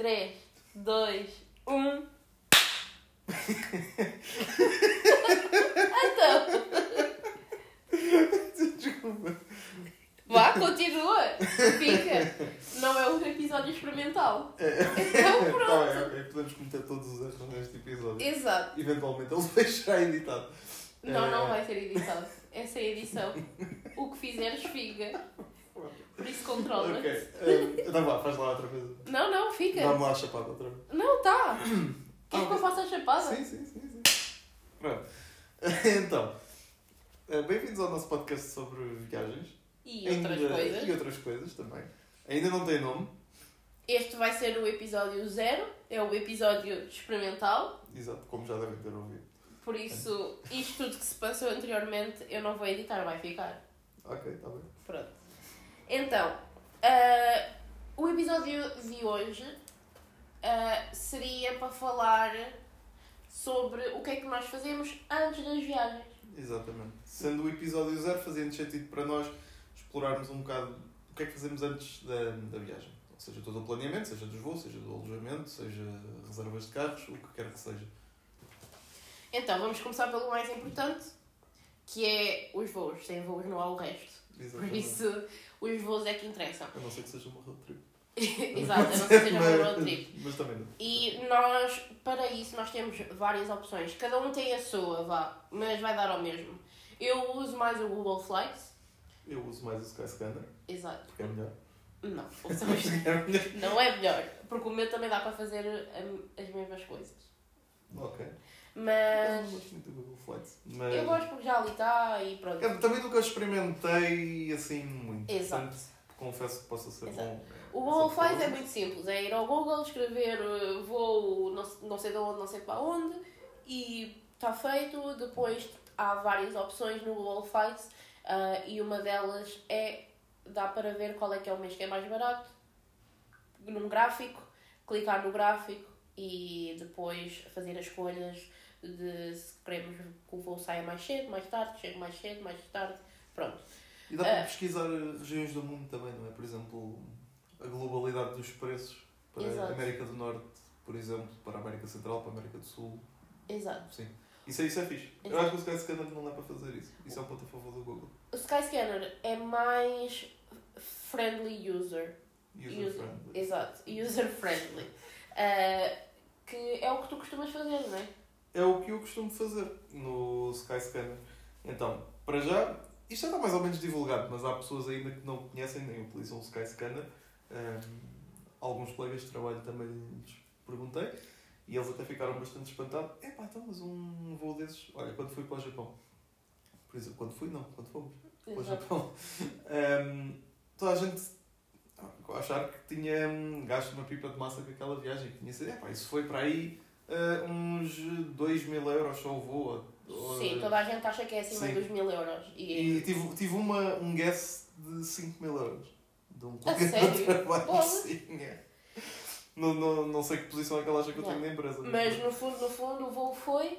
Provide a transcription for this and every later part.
3, 2, 1. Então, Desculpa. vá, continua. Fica. Não é um episódio experimental. Então Tá pronto. bem, ok. Podemos cometer todos os erros neste episódio. Exato. Eventualmente ele vai estar editado. Não, não Eh, vai ser editado. É sem edição. O que fizeres, fica. Por isso controla. Ok. Eh, então vá, faz lá outra vez. Não, não, fica. Dá-me lá a chapada outra vez. Não, tá. Queres Ah, que eu faça a chapada? Sim, sim, sim, sim. Pronto. Então, eh, bem-vindos ao nosso podcast sobre viagens. E outras Ainda- coisas. E outras coisas também. Ainda não tem nome. Este vai ser o episódio zero. É o episódio experimental. Exato, como já devem ter ouvido. Por isso, isto tudo que se passou anteriormente, eu não vou editar, vai ficar. Ok, está bem. Pronto. Então, ah, o episódio de hoje ah, seria para falar sobre o que é que nós fazemos antes das viagens. Exatamente. Sendo o episódio zero, fazia sentido para nós explorarmos um bocado o que é que fazemos antes da, da viagem. Ou seja, todo o planeamento, seja dos voos, seja do alojamento, seja reservas de carros, o que quer que seja. Então, vamos começar pelo mais importante, que é os voos. Sem voos não há o resto. Por isso, os voos é que interessam. A não ser que seja uma road trip. Exato, a não ser que seja uma road trip. Mas também não. E nós, para isso, nós temos várias opções. Cada um tem a sua, vá, mas vai dar ao mesmo. Eu uso mais o Google Flights. Eu uso mais o Skyscanner, Exato. porque é melhor. Não, é melhor. não é melhor. Porque o meu também dá para fazer hum, as mesmas coisas. Ok. Eu Mas não gosto muito do Google Flights. Mas... eu gosto porque já ali está e pronto. Eu também nunca experimentei assim muito. Exato. Portanto, confesso que possa ser Exato. bom. O Google Flights é muito simples. É ir ao Google, escrever uh, voo não, não sei de onde, não sei para onde e está feito. Depois há várias opções no Google Flights uh, e uma delas é dá para ver qual é que é o mês que é mais barato num gráfico, clicar no gráfico e depois fazer as escolhas de se queremos que o voo saia mais cedo, mais tarde, chegue mais cedo, mais tarde. Pronto. E dá para Ah. pesquisar regiões do mundo também, não é? Por exemplo, a globalidade dos preços para Exato. a América do Norte, por exemplo, para a América Central, para a América do Sul. Exato. Sim. Isso, é- isso é fixe. Eu Exato. acho que o Skyscanner não dá para fazer isso. Isso é um ponto a favor do Google. O Skyscanner é mais friendly user. User User. friendly. Exato, user friendly. Uh, que é o que tu costumas fazer, não é? É o que eu costumo fazer no Skyscanner. Então, para já, isto já está mais ou menos divulgado, mas há pessoas ainda que não conhecem nem utilizam o Skyscanner. Um, alguns colegas de trabalho também lhes perguntei e eles até ficaram bastante espantados. Epá, então, mas um voo desses. Olha, quando fui para o Japão, por exemplo, quando fui, não, quando fomos para o. Japão, um, toda a gente achar que tinha hum, gasto uma pipa de massa com aquela viagem. que Tinha sido, epá, isso foi para aí uh, uns 2 mil euros só o voo. ou- Sim, toda a gente acha que é acima Sim. dos mil euros. E, E tive, tive uma, um guess de 5 mil euros. De um colega de trabalho. Sim, é. Não, não, não sei que posição é que ela acha que eu Não. tenho na empresa. Mas no fundo, no fundo, o voo foi.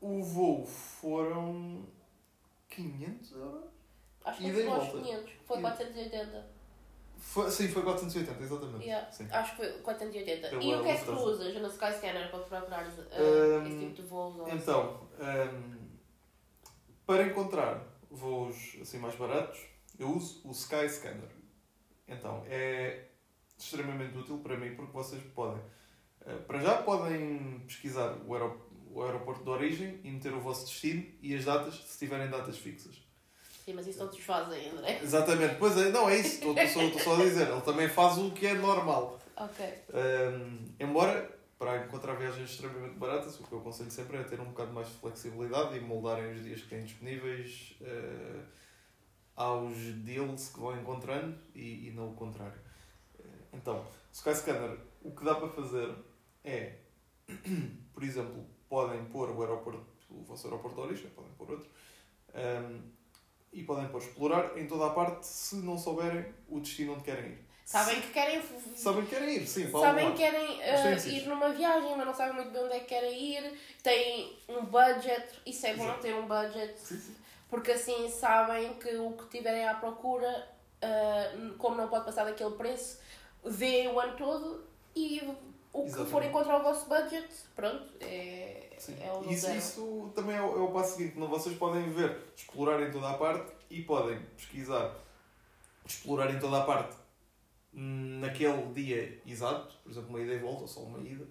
O voo foram 500 euros? Acho que foi e aos volta. 500. Foi Ida. 480. Foi, sim, foi 480, exatamente. Yeah. Sim. Acho que foi 480. Pela e o que é que tu usas no Skyscanner para procurar uh, Hum, esse tipo de voos? ou Então, hum, para encontrar voos assim mais baratos, eu uso o Skyscanner. Então, é extremamente útil para mim porque vocês podem, eh, para já podem pesquisar o, aerop- o aeroporto de origem e meter o vosso destino e as datas, se tiverem datas fixas. Sim, mas isso te fazem, André. Exatamente, pois é, não é isso, estou, só, a dizer, ele também faz o que é normal. Ok. Um, embora, para encontrar viagens extremamente baratas, o que eu aconselho sempre é ter um bocado mais de flexibilidade e moldarem os dias que têm disponíveis uh, aos deals que vão encontrando e, e não o contrário. Uh, Então, Skyscanner, o que dá para fazer é, por exemplo, podem pôr o aeroporto, o vosso aeroporto de origem, podem pôr outro, um, e podem pôr explorar em toda a parte se não souberem o destino onde querem ir. Sabem que querem. Sabem que querem ir, sim, Sabem que querem uh, ir numa viagem, mas não sabem muito bem onde é que querem ir. Têm um budget, isso é bom Exato. ter um budget, Sim, sim. porque assim sabem que o que tiverem à procura, uh, como não pode passar daquele preço, vê o ano todo e o que Exatamente. for encontrar o vosso budget, pronto, é, Sim. é o Isso, zero. isso também é o, é o passo seguinte. Não, vocês podem ver, explorar em toda a parte e podem pesquisar, explorar em toda a parte naquele dia exato, por exemplo, uma ida e volta, ou só uma ida.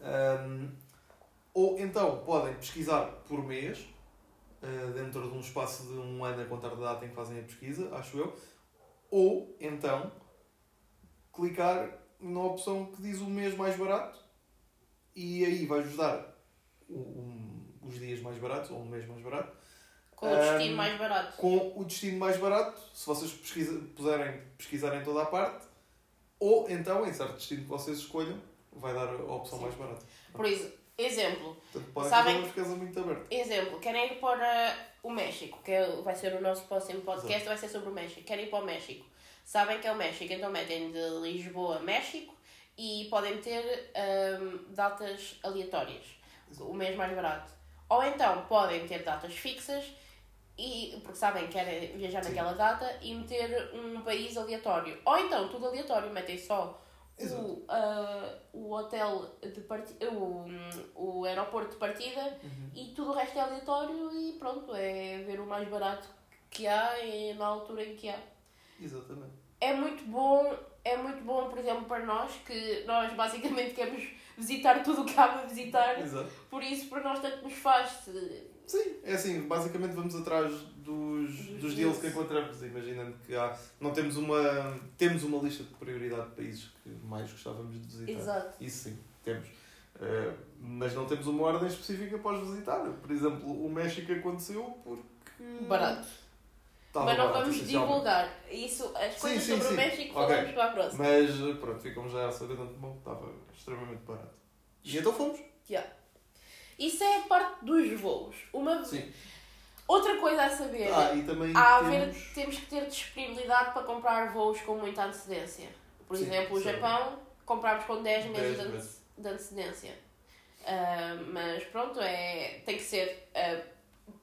Hum, ou então podem pesquisar por mês, uh, dentro de um espaço de um ano a contar da data em que fazem a pesquisa, acho eu. Ou então clicar na opção que diz o mês mais barato e aí vai-vos dar o- um- os dias mais baratos ou um mês mais barato Com o destino Ahm, mais barato. com o destino mais barato se vocês pesquisa, puserem pesquisar em toda a parte ou então em certo destino que vocês escolham vai dar a opção Sim. mais barata. Por isso, exemplo, Portanto, Sabem- exemplo, querem ir para o México, que é- vai ser o nosso próximo podcast, vai ser sobre o México. Querem ir para o México. Sabem que é o México, então metem de Lisboa, México e podem ter ahm, datas aleatórias, o mês mais barato. Ou então podem ter datas fixas e porque sabem que querem viajar Sim. naquela data e meter um país aleatório. Ou então tudo aleatório, metem só Exato. o, ah, o hotel de partida, o, o aeroporto de partida Uhum. e tudo o resto é aleatório e pronto, é ver o mais barato que há e na altura em que há. Exatamente. É muito bom, é muito bom, por exemplo, para nós, que nós basicamente queremos visitar tudo o que há para visitar, Exato. por isso para nós tanto nos faz. se- Sim, é assim, basicamente vamos atrás dos, Dos dos deals. que encontramos, imaginando que há, não temos uma, temos uma lista de prioridade de países que mais gostávamos de visitar. Exato. Isso sim, temos. Eh, mas não temos uma ordem específica para os visitar. Por exemplo, o México aconteceu porque. Barato. Estava Mas não vamos divulgar. Isso, as Sim, coisas sim, sobre sim. o México Ok. falamos para a próxima. Mas pronto, ficamos já a saber de antemão que estava extremamente barato. E então fomos. Isso é a parte dos voos. Uma... Sim. Outra coisa a saber. Ah, e também Há a ver, temos. temos que ter disponibilidade para comprar voos com muita antecedência. Por Sim, exemplo, o. Japão comprámos com 10 meses 10 de, ante- meses. de antecedência. Ah, mas pronto, é, tem que ser. ah,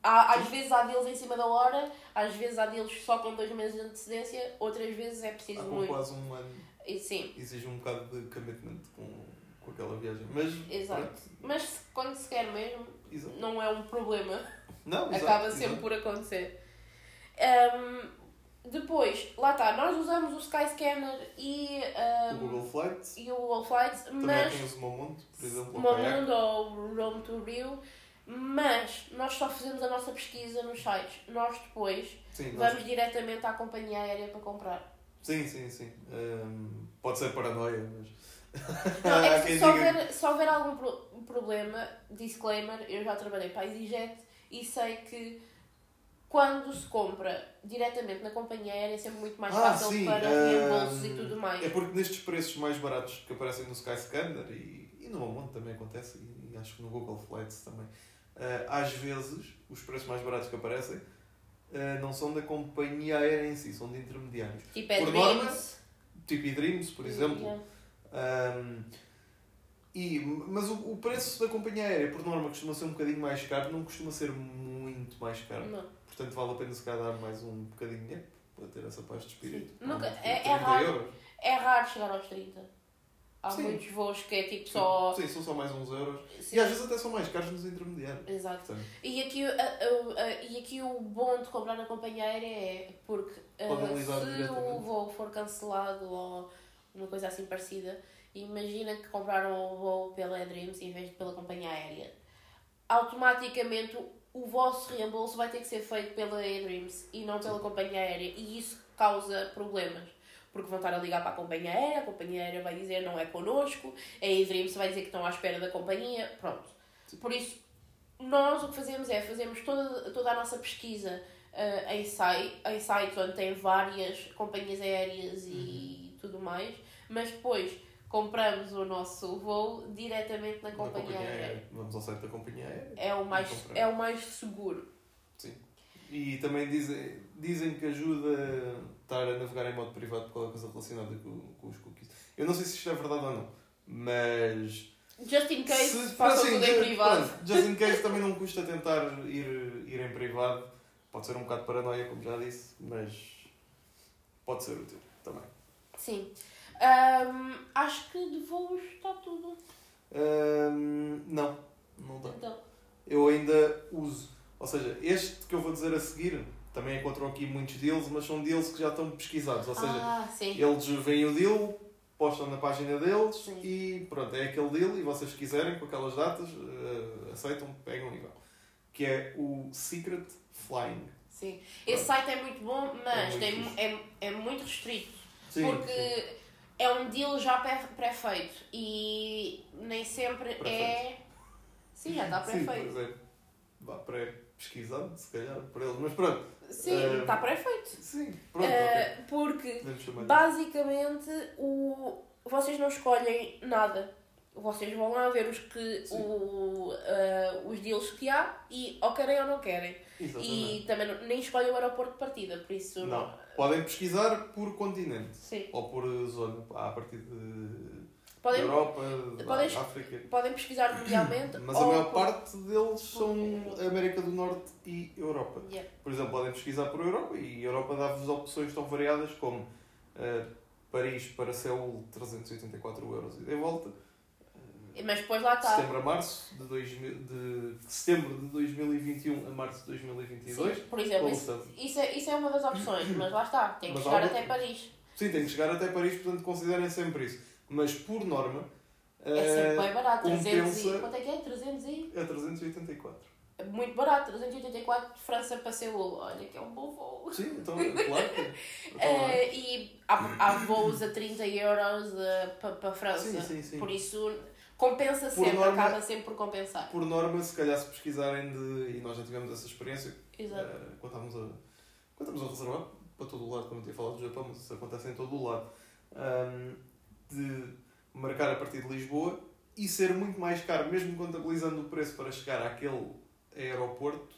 há, às vezes há deles em cima da hora, às vezes há deles só com 2 meses de antecedência, outras vezes é preciso Há muito. quase um ano. E, sim, Exige um bocado de commitment com, com aquela viagem. Mas. Exato. pronto, mas quando se quer mesmo, exato. não é um problema. Não, exato, acaba exato. sempre por acontecer. Ahm, depois, lá está, nós usamos o Skyscanner e, ahm, O Google Flights. e o Google Flights, Também mas quem use o Momonte, por exemplo. Momundo ou o Rome to Rio, mas nós só fazemos a nossa pesquisa nos sites. Nós depois Sim, nós- vamos diretamente à companhia aérea para comprar. sim, sim. sim. Hum, pode ser paranoia, mas. Não, é que se houver, se houver algum pro- problema, disclaimer, eu já trabalhei para a EasyJet e sei que quando se compra diretamente na companhia aérea é sempre muito mais Ah, fácil sim, para hum, reembolsos e tudo mais. É porque nestes preços mais baratos que aparecem no Skyscanner e, e no Momonte também acontece, e acho que no Google Flights também, às vezes os preços mais baratos que aparecem eh, não são da companhia aérea em si, são de intermediários. Tipo, é por norma, Dreams. Tipo eDreams, por exemplo. Yeah. Um, e, mas o, o preço da companhia aérea, por norma, costuma ser um bocadinho mais caro, não costuma ser muito mais caro. Não. Portanto, vale a pena se calhar dar mais um bocadinho de dinheiro para ter essa paz de espírito. Nunca- é- é 30 raro. euros. É raro chegar aos 30. Há Sim. muitos voos que é tipo só. Sim, são só mais uns euros. Sim. E às vezes até são mais caros nos intermediários. Exato. E aqui, a- a- a- e aqui o bom de comprar na companhia aérea é porque analisar se o voo for cancelado ou uma coisa assim parecida, imagina que compraram o voo pela Dreams em vez de pela companhia aérea. Automaticamente o vosso reembolso vai ter que ser feito pela Dreams e não pela companhia aérea e isso causa problemas. Porque vão estar a ligar para a companhia aérea, a companhia aérea vai dizer não é connosco, a Dreams vai dizer que estão à espera da companhia, pronto. Por isso, nós o que fazemos é fazemos toda, toda a nossa pesquisa ah, em, site, em sites onde tem várias companhias aéreas e tudo mais, mas depois compramos o nosso voo diretamente na na companhia, aérea. Vamos ao site da companhia aérea. É o, mais, é o mais seguro. E também dizem, dizem que ajuda estar a navegar em modo privado por causa coisa relacionada com, com os cookies. Eu não sei se isto é verdade ou não, mas. Just in case, se- façam assim, tudo em privado. pronto, just in case também não custa tentar ir, ir em privado. Pode ser um bocado paranoia, como já disse, mas pode ser útil também. Sim. Ahm, acho que de voos está tudo. Ahm, não, não dá. Então, Eu ainda uso. Ou seja, este que eu vou dizer a seguir, também encontram aqui muitos deals, mas são deals que já estão pesquisados. Ou seja, ah, eles veem o deal, postam na página deles Sim. e pronto, é aquele deal e vocês se quiserem com aquelas datas, eh, aceitam, pegam e vão. Que é o Secret Flying. Sim. Esse site é muito bom, mas muito tem, fixe. é, é muito restrito. Sim, porque sim. é um deal já pré- pré-feito e nem sempre é. Pré-feito. Sim, já está Sim, pré-feito. pois é. Vá pré-pesquisado, se calhar, para eles. Mas pronto. Sim, Eh, está pré-feito. Sim, pronto, Eh, ok. Porque basicamente o, vocês não escolhem nada. Vocês vão lá ver os, que, Sim. o, eh, os deals que há e ou querem ou não querem. Exatamente. E também não- nem escolhem o aeroporto de partida, por isso Não. Podem pesquisar por continente. Sim. Ou por zona, a partir de Podem, Europa, podem- África. podem pesquisar mundialmente. Mas a maior por- parte deles são América do Norte e Europa. Yeah. Por exemplo, podem pesquisar por Europa e a Europa dá-vos opções tão variadas como eh, Paris para Seul 384 euros e de volta. Mas depois lá está. Setembro a março de, 2000, de setembro de 2021 a março de 2022. Sim, por exemplo, isso, isso, é, isso é uma das opções, mas lá está, tem que Mas chegar até. Paris. Sim, tem que chegar até Paris, portanto considerem sempre isso. Mas por norma É sempre eh, bem barato, 300 e... compensa- Quanto é que é? 300 e... é 384. É muito barato, 384 de França para Seul. Olha que é um bom voo. Sim, então claro que. Então, Eh, e há, há voos a 30 euros eh, para para a França. Sim, sim, sim. Por isso compensa Por sempre, norma- acaba sempre por compensar. Por norma, se calhar se pesquisarem de. E nós já tivemos essa experiência Exato. eh, quando estávamos a, quando estávamos a reservar para todo o lado, como eu tinha falado do Japão, mas isso acontece em todo o lado. ahm, de marcar a partir de Lisboa e ser muito mais caro, mesmo contabilizando o preço para chegar àquele aeroporto,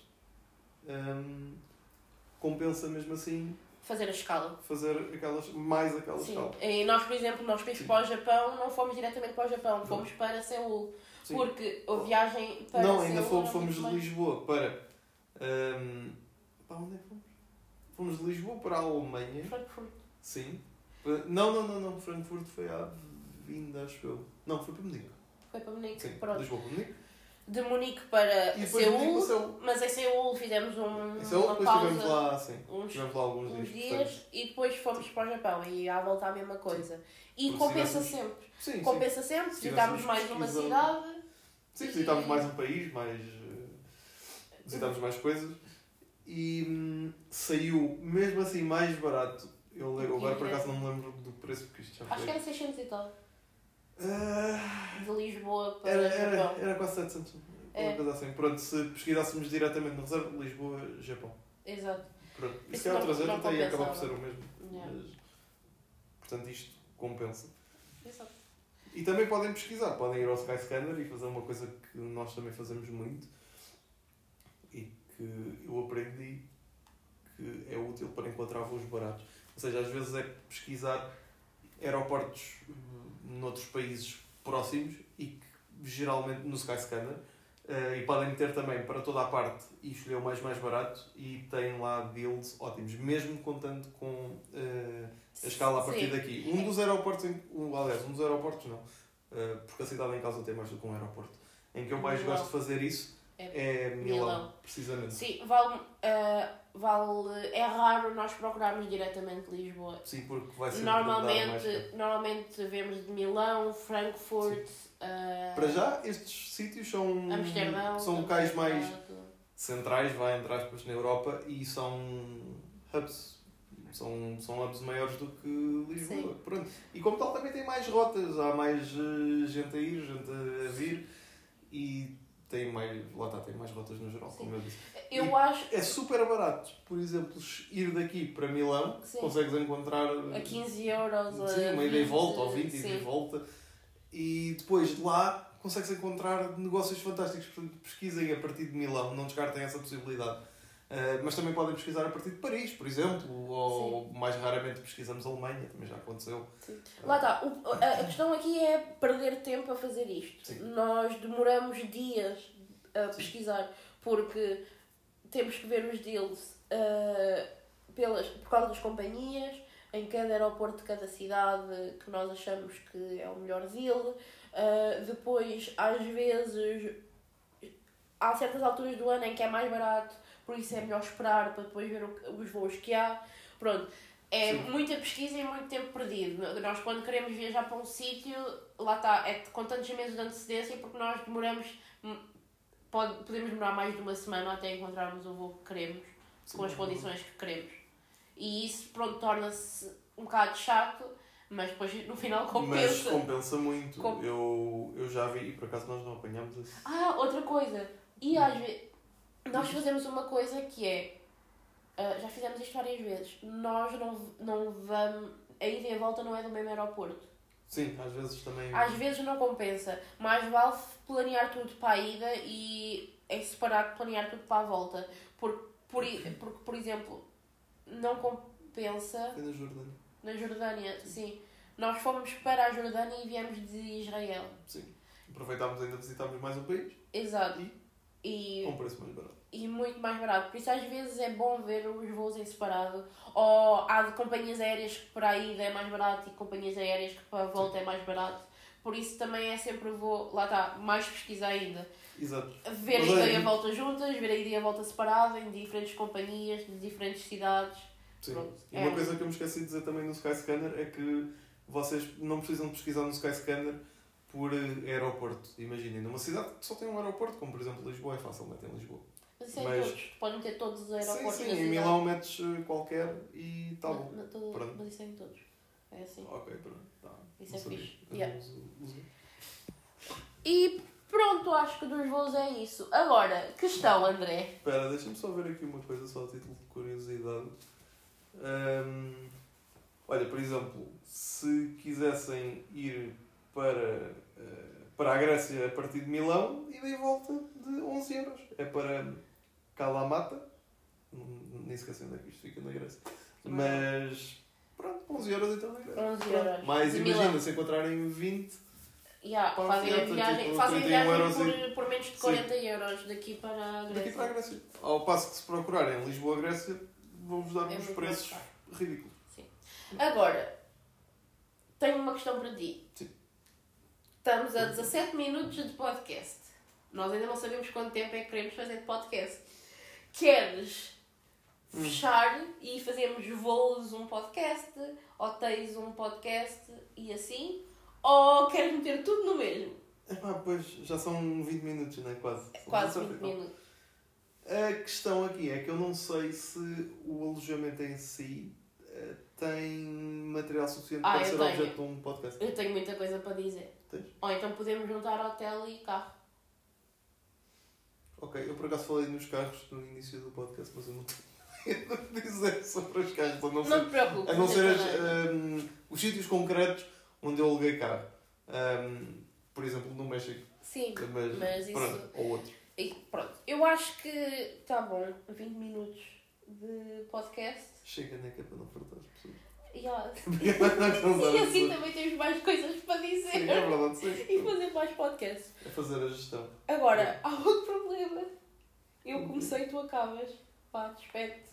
ahm, compensa mesmo assim Fazer a escala. fazer aquelas, mais aquela Sim. escala. E nós, por exemplo, nós fomos para o Japão, não fomos diretamente para o Japão, fomos para Seul. Sim. Porque a viagem para Não, Seul ainda fomos, fomos de Lisboa para. ahm, para onde é que fomos? Fomos de Lisboa para a Alemanha. Frankfurt. Sim. Não, não, não, não. Frankfurt foi à vinda, acho eu. Não, foi para Munique. Foi para Munique. Sim, Pronto. Lisboa para Munique. De Munique para E Munique Seul. Mas em Seul fizemos um, Em Seul, uma depois estivemos pausa, lá, sim. uns, Estivemos lá alguns uns dias. dias e depois fomos para o Japão e à volta a mesma coisa. E Porque compensa sempre. Sim, sim. Compensa sempre, Se visitámos mais uma cidade. Sim, visitámos mais um país, mais. eh, visitámos mais coisas. E hum, saiu, mesmo assim, mais barato. Eu lembro, agora por acaso não me lembro do preço, porque isto já foi. Acho que era 600 e tal. Ah, De Lisboa para Era, era, Japão. era quase 700. É. Uma coisa assim. Pronto, se pesquisássemos diretamente na reserva, Lisboa, Japão. Exato. Pronto. Isso Isso é outra não até acaba por ser o mesmo. Yeah. Mas, portanto, isto compensa. Exato. E também podem pesquisar, podem ir ao Skyscanner e fazer uma coisa que nós também fazemos muito e que eu aprendi que é útil para encontrar voos baratos. Ou seja, às vezes é pesquisar aeroportos hum, noutros países próximos e que geralmente no Skyscanner eh, e podem meter também para toda a parte e escolher o mais mais barato e tem lá deals ótimos, mesmo contando com eh, a escala a partir Sim. daqui. Um dos aeroportos, em, um, aliás, um dos aeroportos não, eh, porque a cidade em causa tem mais do que um aeroporto, em que eu mais gosto de fazer isso é, Milão, Milão. precisamente. Sim, vale, ah, vale. É raro nós procurarmos diretamente Lisboa. Sim, porque vai mais Normalmente, normalmente vemos de Milão, Frankfurt, ah, Para já, estes sítios são, Amsterdão. são locais mais centrais, vai entre aspas, na Europa e são hubs. São, são hubs maiores do que Lisboa. Sim. Pronto. E como tal também tem mais rotas, há mais eh, gente a ir, gente a vir e tem mais, lá está, tem mais rotas no geral, Sim. como eu disse. Eu E acho É super barato, por exemplo, ir daqui para Milão, Sim. consegues encontrar a 15 euros. a sim, uma ida e 20, volta, ou 20 ida e volta, e depois de lá consegues encontrar negócios fantásticos. Portanto, pesquisem a partir de Milão, não descartem essa possibilidade. Uh, mas também podem pesquisar a partir de Paris, por exemplo, ou mais raramente pesquisamos a Alemanha, também já aconteceu. Sim. Lá está. O- a, a questão aqui é perder tempo a fazer isto. Sim. Nós demoramos dias a pesquisar porque temos que ver os deals ah, pelas, por causa das companhias, em cada aeroporto de cada cidade que nós achamos que é o melhor deal. Uh, depois, às vezes, há certas alturas do ano em que é mais barato, por isso é melhor esperar para depois ver os voos que há. Pronto. É Sim. muita pesquisa e muito tempo perdido. Nós, quando queremos viajar para um sítio, lá está, é com tantos meses de antecedência, porque nós demoramos, hum, pode, podemos demorar mais de uma semana até encontrarmos o voo que queremos, Sim. com as condições que queremos. E isso, pronto, torna-se um bocado chato, mas depois no final compensa. Mas compensa muito. Com... Eu, eu já vi, e por acaso nós não apanhamos esse. Ah, outra coisa. E às vezes, nós fazemos uma coisa que é Uh, já fizemos isto várias vezes. Nós não, não vamos. A ida e a volta não é do mesmo aeroporto. Sim, às vezes também. Às vezes não compensa. Mais vale planear tudo para a ida e é separado planear tudo para a volta. Porque, por, porque, por exemplo, não compensa. Foi na Jordânia. Na Jordânia, sim. sim. Nós fomos para a Jordânia e viemos de Israel. Sim. Aproveitámos ainda, visitámos mais um país. Exato. E, e... com um preço mais barato e muito mais barato. Por isso, às vezes, é bom ver os voos em separado. Ou há de companhias aéreas que para a ida é mais barato e companhias aéreas que para a volta é mais barato. Por isso, também é sempre vou, lá está, mais pesquisa ainda. Exato. Ver Mas a ida e a volta juntas, ver a ida e a volta separada em diferentes companhias, de diferentes cidades. Sim. Pronto. E uma é. coisa que eu me esqueci de dizer também no Skyscanner é que vocês não precisam pesquisar no Skyscanner por aeroporto. Imaginem, numa cidade que só tem um aeroporto, como por exemplo Lisboa, é facilmente em Lisboa. Mas isso é mas... todos. Podem ter todos os aeroportos. Sim, sim. Em Milão metes eh, qualquer e está bom. todo, mas isso é em todos. É assim. Ok, pronto. Tá. Isso é fixe. Yeah. E pronto, acho que dos voos é isso. Agora, questão, André. Espera, deixa-me só ver aqui uma coisa, só a título de curiosidade. Um, olha, por exemplo, se quisessem ir para, uh, para a Grécia a partir de Milão, e volta de 11 euros. É para Kalamata. Nem sei onde é que isto fica na Grécia. Mas pronto, 11 euros então na Grécia. 11 euros. Mas imagina, se encontrarem 20. Yeah, fazem a viagem, tipo, fazem viagem por, por menos de 40 Sim. euros daqui para a Grécia. Daqui para a Grécia. Ao passo que se procurarem Lisboa-Grécia, vão-vos dar é uns preços ridículos. Sim. Agora, tenho uma questão para ti. Estamos a 17 minutos de podcast. Nós ainda não sabemos quanto tempo é que queremos fazer de podcast. Queres fechar e fazermos voos um podcast, hotéis um podcast e assim? Ou queres meter tudo no mesmo? Epá, pois já são 20 minutos, não é? Quase. É quase 20 minutos. A questão aqui é que eu não sei se o alojamento em si uh, tem material suficiente ah, para ser tenho. objeto de um podcast. Eu tenho muita coisa para dizer. Tens? Ou então podemos juntar hotel e carro. Ok, eu por acaso falei nos carros no início do podcast, mas eu não tenho dizer sobre os carros. A não, não te preocupes. A não ser as, um, os sítios concretos onde eu aluguei carro. Um, por exemplo, no México. Sim, mas, mas pronto, isso... Ou outro. E pronto, eu acho que está bom, 20 minutos de podcast. Chega, né? Que é para não fartar as pessoas. Yeah. e assim também temos mais coisas para dizer. Sim, é verdade, sim. E fazer mais podcasts. É fazer a gestão. Agora, há outro problema. Eu comecei e tu acabas. Pá, despede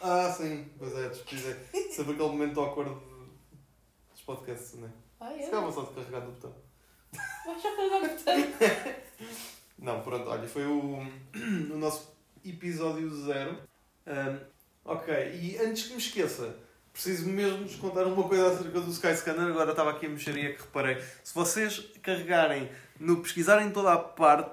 Ah, sim, pois é, despede. Sempre aquele momento awkward dos podcasts, não é? Ah, é? Se calhar só de carregar no botão. Vais só carregar no botão. não, pronto, olha, foi o, o nosso episódio zero. Um, ok, e antes que me esqueça, preciso mesmo vos contar uma coisa acerca do Skyscanner. Agora estava aqui a mexeria que reparei. Se vocês carregarem no pesquisarem toda a parte,